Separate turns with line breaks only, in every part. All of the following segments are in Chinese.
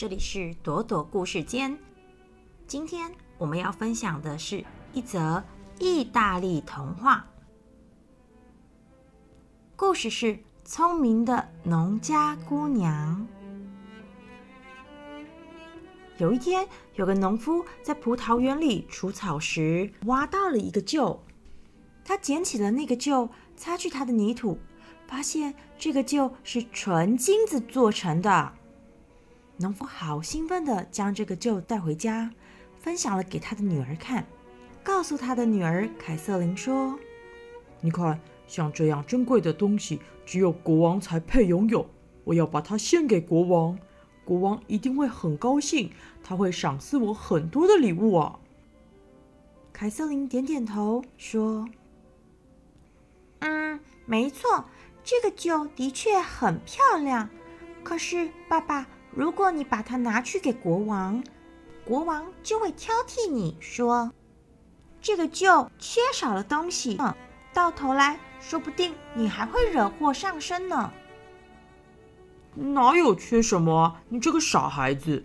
这里是朵朵故事间。今天我们要分享的是一则意大利童话。故事是聪明的农家姑娘。有一天，有个农夫在葡萄园里除草时，挖到了一个臼。他捡起了那个臼，擦去它的泥土，发现这个臼是纯金子做成的。农夫好兴奋地将这个臼带回家，分享了给他的女儿看，告诉他的女儿凯瑟琳说：“
你看，像这样珍贵的东西，只有国王才配拥有。我要把它献给国王。”国王一定会很高兴，他会赏赐我很多的礼物啊。
凯瑟琳点点头说：“嗯，没错，这个酒的确很漂亮。可是，爸爸，如果你把它拿去给国王，国王就会挑剔你说这个旧缺少了东西。到头来说不定你还会惹祸上身呢。”
哪有缺什么？你这个傻孩子！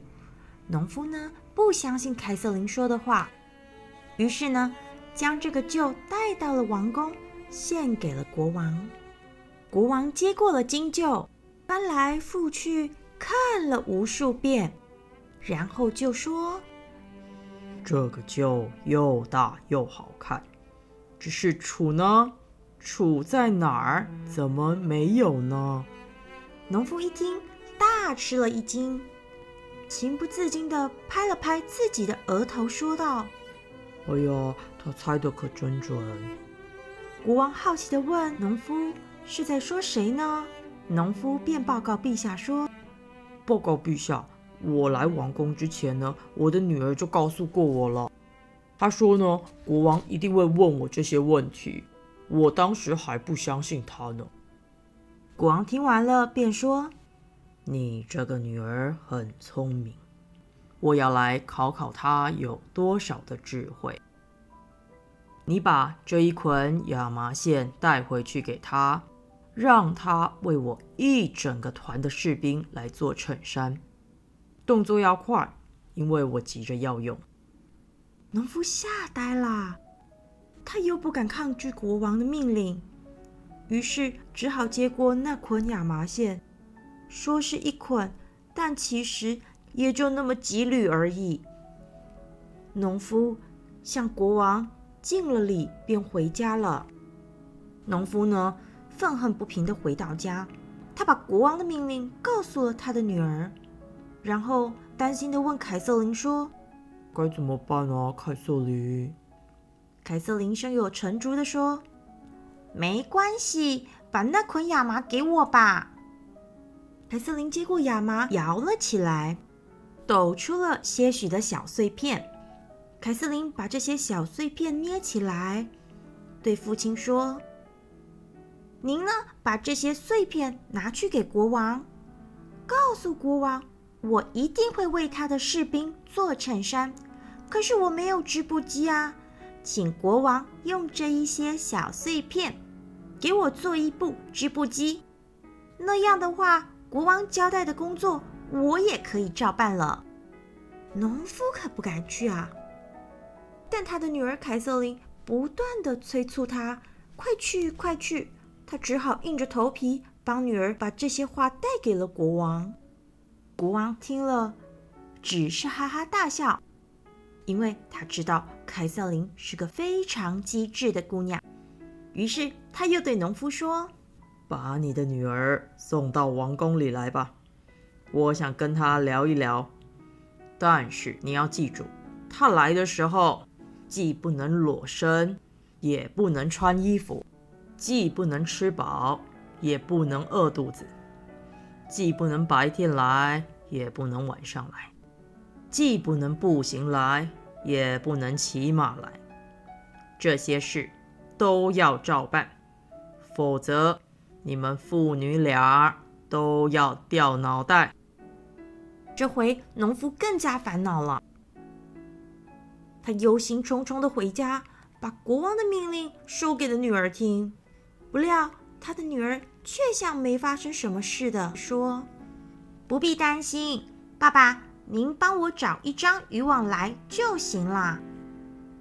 农夫呢不相信凯瑟琳说的话，于是呢将这个臼带到了王宫，献给了国王。国王接过了金臼，翻来覆去看了无数遍，然后就说：“
这个臼又大又好看，只是杵呢？杵在哪儿？怎么没有呢？”
农夫一听，大吃了一惊，情不自禁地拍了拍自己的额头，说道：“
哎呀，他猜的可真准！”
国王好奇地问农夫：“是在说谁呢？”农夫便报告陛下说：“
报告陛下，我来王宫之前呢，我的女儿就告诉过我了。她说呢，国王一定会问我这些问题。我当时还不相信她呢。”
国王听完了，便说：“
你这个女儿很聪明，我要来考考她有多少的智慧。你把这一捆亚麻线带回去给她，让他为我一整个团的士兵来做衬衫，动作要快，因为我急着要用。”
农夫吓呆了，他又不敢抗拒国王的命令。于是只好接过那捆亚麻线，说是一捆，但其实也就那么几缕而已。农夫向国王敬了礼，便回家了。农夫呢，愤恨不平地回到家，他把国王的命令告诉了他的女儿，然后担心地问凯瑟琳说：“
该怎么办啊，凯瑟琳？”
凯瑟琳胸有成竹地说。没关系，把那捆亚麻给我吧。凯瑟琳接过亚麻，摇了起来，抖出了些许的小碎片。凯瑟琳把这些小碎片捏起来，对父亲说：“您呢，把这些碎片拿去给国王，告诉国王，我一定会为他的士兵做衬衫。可是我没有织布机啊，请国王用这一些小碎片。”给我做一部织布机，那样的话，国王交代的工作我也可以照办了。农夫可不敢去啊，但他的女儿凯瑟琳不断的催促他，快去快去。他只好硬着头皮帮女儿把这些话带给了国王。国王听了，只是哈哈大笑，因为他知道凯瑟琳是个非常机智的姑娘。于是他又对农夫说：“
把你的女儿送到王宫里来吧，我想跟她聊一聊。但是你要记住，她来的时候既不能裸身，也不能穿衣服；既不能吃饱，也不能饿肚子；既不能白天来，也不能晚上来；既不能步行来，也不能骑马来。这些事。”都要照办，否则你们父女俩都要掉脑袋。
这回农夫更加烦恼了，他忧心忡忡的回家，把国王的命令说给了女儿听。不料他的女儿却像没发生什么似的说：“不必担心，爸爸，您帮我找一张渔网来就行啦。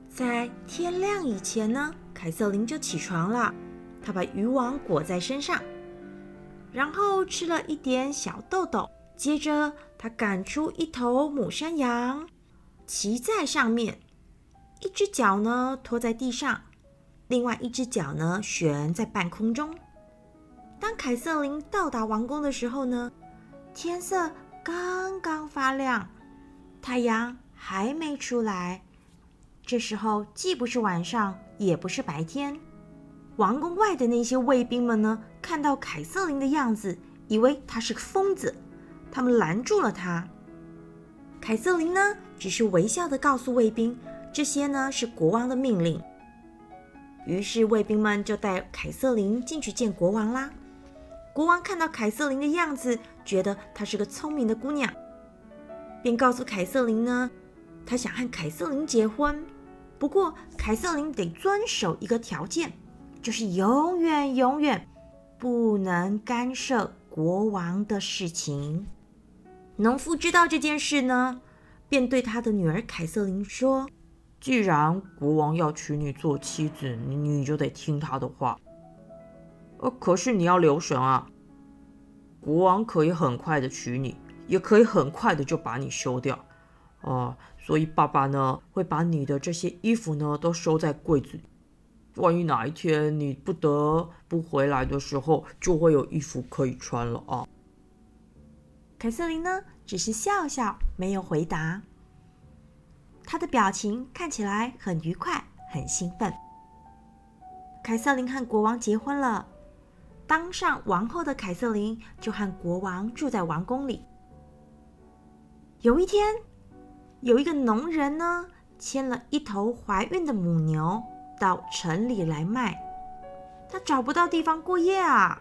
在天亮以前呢，凯瑟琳就起床了。她把渔网裹在身上，然后吃了一点小豆豆。接着，她赶出一头母山羊，骑在上面，一只脚呢拖在地上，另外一只脚呢悬在半空中。当凯瑟琳到达王宫的时候呢，天色刚刚发亮，太阳还没出来。这时候既不是晚上，也不是白天。王宫外的那些卫兵们呢，看到凯瑟琳的样子，以为她是个疯子，他们拦住了她。凯瑟琳呢，只是微笑的告诉卫兵，这些呢是国王的命令。于是卫兵们就带凯瑟琳进去见国王啦。国王看到凯瑟琳的样子，觉得她是个聪明的姑娘，便告诉凯瑟琳呢，他想和凯瑟琳结婚。不过，凯瑟琳得遵守一个条件，就是永远永远不能干涉国王的事情。农夫知道这件事呢，便对他的女儿凯瑟琳说：“
既然国王要娶你做妻子，你就得听他的话。呃，可是你要留神啊，国王可以很快的娶你，也可以很快的就把你休掉。”哦，所以爸爸呢会把你的这些衣服呢都收在柜子里，万一哪一天你不得不回来的时候，就会有衣服可以穿了啊。
凯瑟琳呢只是笑笑，没有回答。他的表情看起来很愉快，很兴奋。凯瑟琳和国王结婚了，当上王后的凯瑟琳就和国王住在王宫里。有一天。有一个农人呢，牵了一头怀孕的母牛到城里来卖，他找不到地方过夜啊，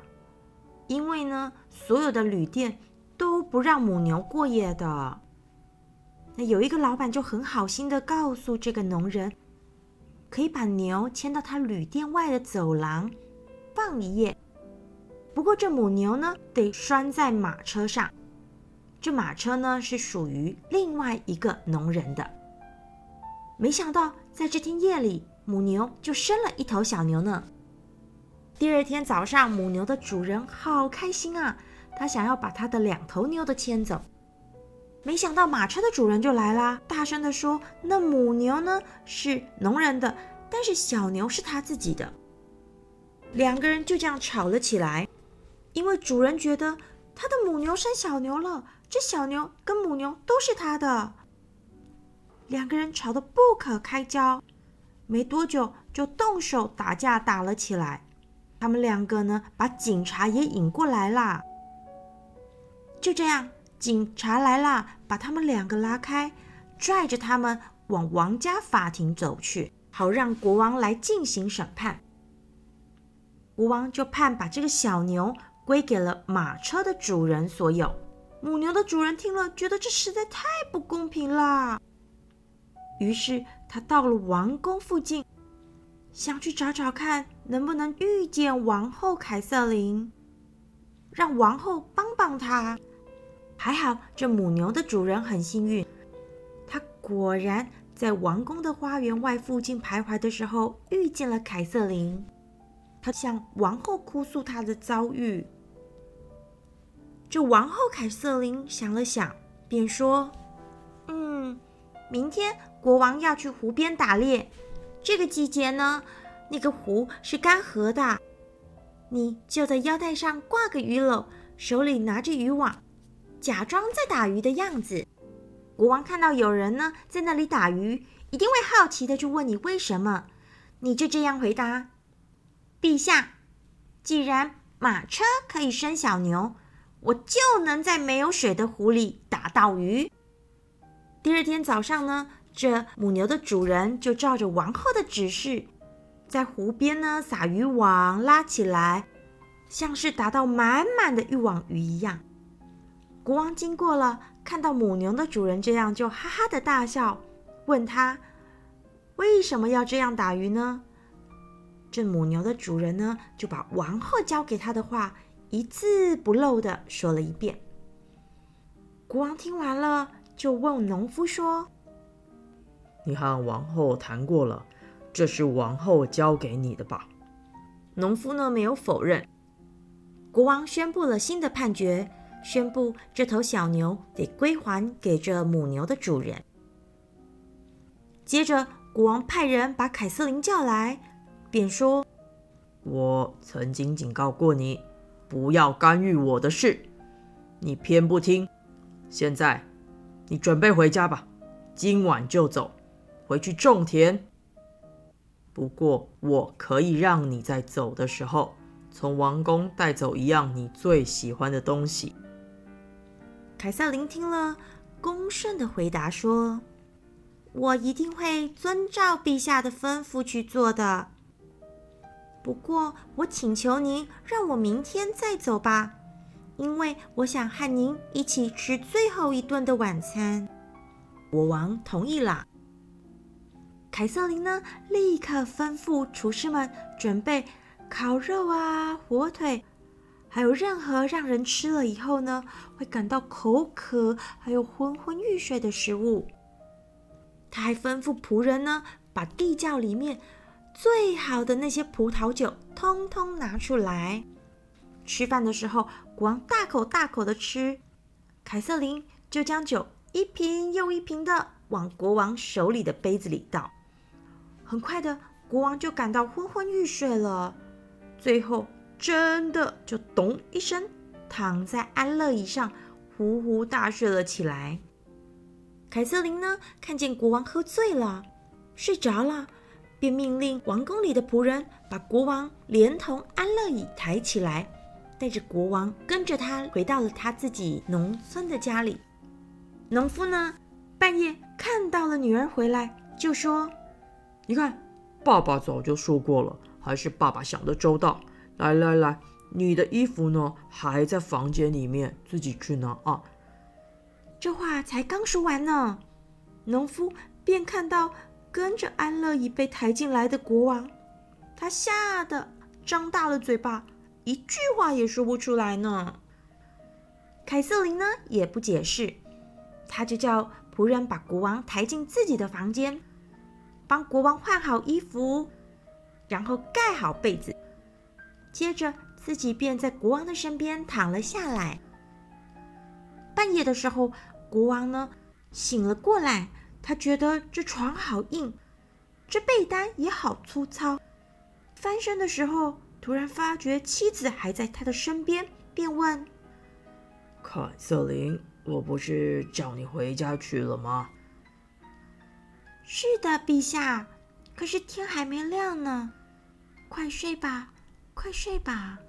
因为呢，所有的旅店都不让母牛过夜的。那有一个老板就很好心的告诉这个农人，可以把牛牵到他旅店外的走廊放一夜，不过这母牛呢，得拴在马车上。这马车呢是属于另外一个农人的。没想到在这天夜里，母牛就生了一头小牛呢。第二天早上，母牛的主人好开心啊，他想要把他的两头牛都牵走。没想到马车的主人就来啦，大声的说：“那母牛呢是农人的，但是小牛是他自己的。”两个人就这样吵了起来，因为主人觉得他的母牛生小牛了。这小牛跟母牛都是他的，两个人吵得不可开交，没多久就动手打架打了起来。他们两个呢，把警察也引过来啦。就这样，警察来了，把他们两个拉开，拽着他们往王家法庭走去，好让国王来进行审判。国王就判把这个小牛归给了马车的主人所有。母牛的主人听了，觉得这实在太不公平了。于是他到了王宫附近，想去找找看能不能遇见王后凯瑟琳，让王后帮帮他。还好，这母牛的主人很幸运，他果然在王宫的花园外附近徘徊的时候遇见了凯瑟琳。他向王后哭诉他的遭遇。这王后凯瑟琳想了想，便说：“嗯，明天国王要去湖边打猎。这个季节呢，那个湖是干涸的。你就在腰带上挂个鱼篓，手里拿着渔网，假装在打鱼的样子。国王看到有人呢在那里打鱼，一定会好奇的去问你为什么。你就这样回答：陛下，既然马车可以生小牛。”我就能在没有水的湖里打到鱼。第二天早上呢，这母牛的主人就照着王后的指示，在湖边呢撒渔网，拉起来，像是打到满满的渔网鱼一样。国王经过了，看到母牛的主人这样，就哈哈的大笑，问他为什么要这样打鱼呢？这母牛的主人呢，就把王后教给他的话。一字不漏的说了一遍。国王听完了，就问农夫说：“
你和王后谈过了，这是王后交给你的吧？”
农夫呢没有否认。国王宣布了新的判决，宣布这头小牛得归还给这母牛的主人。接着，国王派人把凯瑟琳叫来，便说：“
我曾经警告过你，不要干预我的事，你偏不听。现在，你准备回家吧，今晚就走，回去种田。不过，我可以让你在走的时候，从王宫带走一样你最喜欢的东西。”
凯瑟琳听了，恭顺的回答说。我一定会遵照陛下的吩咐去做的。不过，我请求您让我明天再走吧，因为我想和您一起吃最后一顿的晚餐。国王同意了。凯瑟琳呢，立刻吩咐厨师们准备烤肉啊、火腿，还有任何让人吃了以后呢会感到口渴还有昏昏欲睡的食物。他还吩咐仆人呢，把地窖里面最好的那些葡萄酒通通拿出来。吃饭的时候，国王大口大口的吃，凯瑟琳就将酒一瓶又一瓶的往国王手里的杯子里倒。很快的，国王就感到昏昏欲睡了，最后真的就咚一声躺在安乐椅上，呼呼大睡了起来。凯瑟琳呢，看见国王喝醉了，睡着了，便命令王宫里的仆人把国王连同安乐椅抬起来，带着国王跟着他回到了他自己农村的家里。农夫呢，半夜看到了女儿回来，就说：“
你看，爸爸早就说过了，还是爸爸想的周到。来来来，你的衣服呢，还在房间里面，自己去拿啊。”
这话才刚说完呢，农夫便看到跟着安乐椅被抬进来的国王，他吓得张大了嘴巴，一句话也说不出来呢。凯瑟琳呢也不解释，他就叫仆人把国王抬进自己的房间，帮国王换好衣服，然后盖好被子，接着自己便在国王的身边躺了下来。半夜的时候。国王呢，醒了过来，他觉得这床好硬，这被单也好粗糙。翻身的时候，突然发觉妻子还在他的身边，便问：“
凯瑟琳，我不是叫你回家去了吗？”“
是的，陛下。可是天还没亮呢，快睡吧，快睡吧。”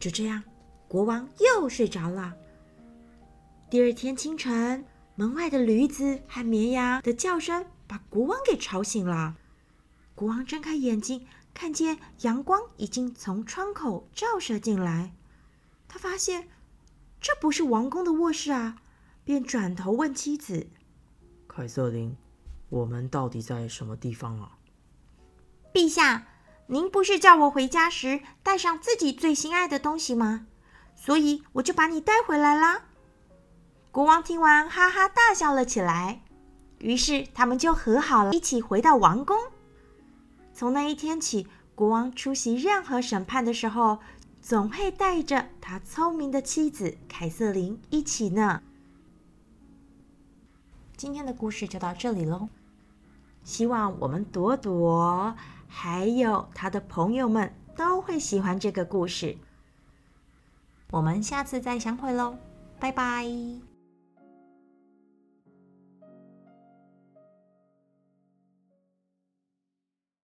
就这样，国王又睡着了。第二天清晨，门外的驴子和绵羊的叫声把国王给吵醒了。国王睁开眼睛，看见阳光已经从窗口照射进来。他发现这不是王宫的卧室啊，便转头问妻子：“
凯瑟琳，我们到底在什么地方啊？”
陛下，您不是叫我回家时带上自己最心爱的东西吗？所以我就把你带回来啦。国王听完，哈哈大笑了起来。于是他们就和好了，一起回到王宫。从那一天起，国王出席任何审判的时候，总会带着他聪明的妻子凯瑟琳一起呢。今天的故事就到这里喽。希望我们朵朵还有他的朋友们都会喜欢这个故事。我们下次再相会喽，拜拜。